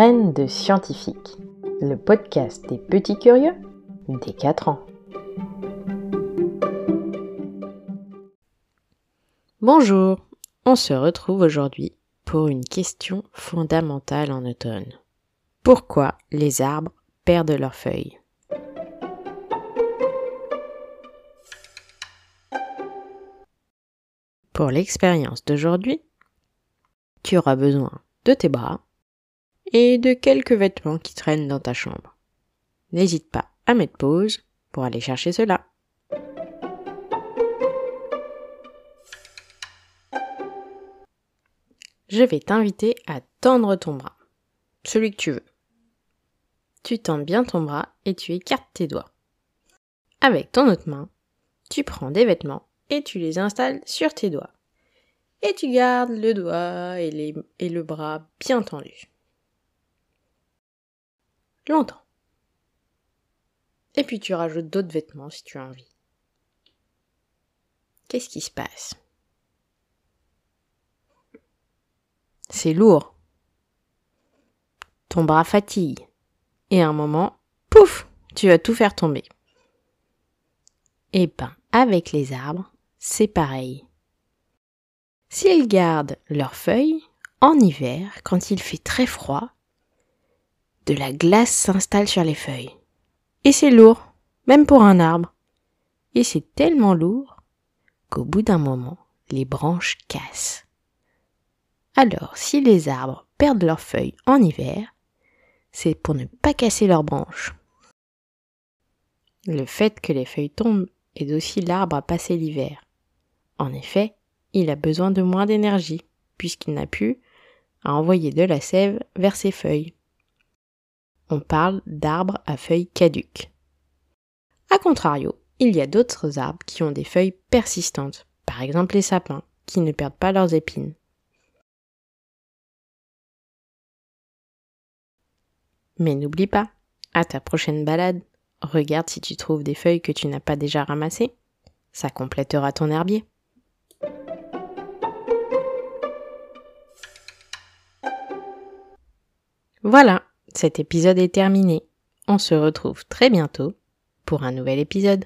De scientifiques, le podcast des petits curieux des 4 ans. Bonjour, on se retrouve aujourd'hui pour une question fondamentale en automne. Pourquoi les arbres perdent leurs feuilles? Pour l'expérience d'aujourd'hui, tu auras besoin de tes bras et de quelques vêtements qui traînent dans ta chambre. N'hésite pas à mettre pause pour aller chercher cela. Je vais t'inviter à tendre ton bras, celui que tu veux. Tu tends bien ton bras et tu écartes tes doigts. Avec ton autre main, tu prends des vêtements et tu les installes sur tes doigts. Et tu gardes le doigt et, et le bras bien tendus. Longtemps. Et puis tu rajoutes d'autres vêtements si tu as envie. Qu'est-ce qui se passe? C'est lourd. Ton bras fatigue. Et un moment, pouf, tu vas tout faire tomber. Et ben, avec les arbres, c'est pareil. S'ils gardent leurs feuilles, en hiver, quand il fait très froid, de la glace s'installe sur les feuilles. Et c'est lourd, même pour un arbre. Et c'est tellement lourd qu'au bout d'un moment, les branches cassent. Alors, si les arbres perdent leurs feuilles en hiver, c'est pour ne pas casser leurs branches. Le fait que les feuilles tombent aide aussi l'arbre à passer l'hiver. En effet, il a besoin de moins d'énergie, puisqu'il n'a plus à envoyer de la sève vers ses feuilles. On parle d'arbres à feuilles caduques. A contrario, il y a d'autres arbres qui ont des feuilles persistantes, par exemple les sapins, qui ne perdent pas leurs épines. Mais n'oublie pas, à ta prochaine balade, regarde si tu trouves des feuilles que tu n'as pas déjà ramassées. Ça complétera ton herbier. Voilà, cet épisode est terminé. On se retrouve très bientôt pour un nouvel épisode.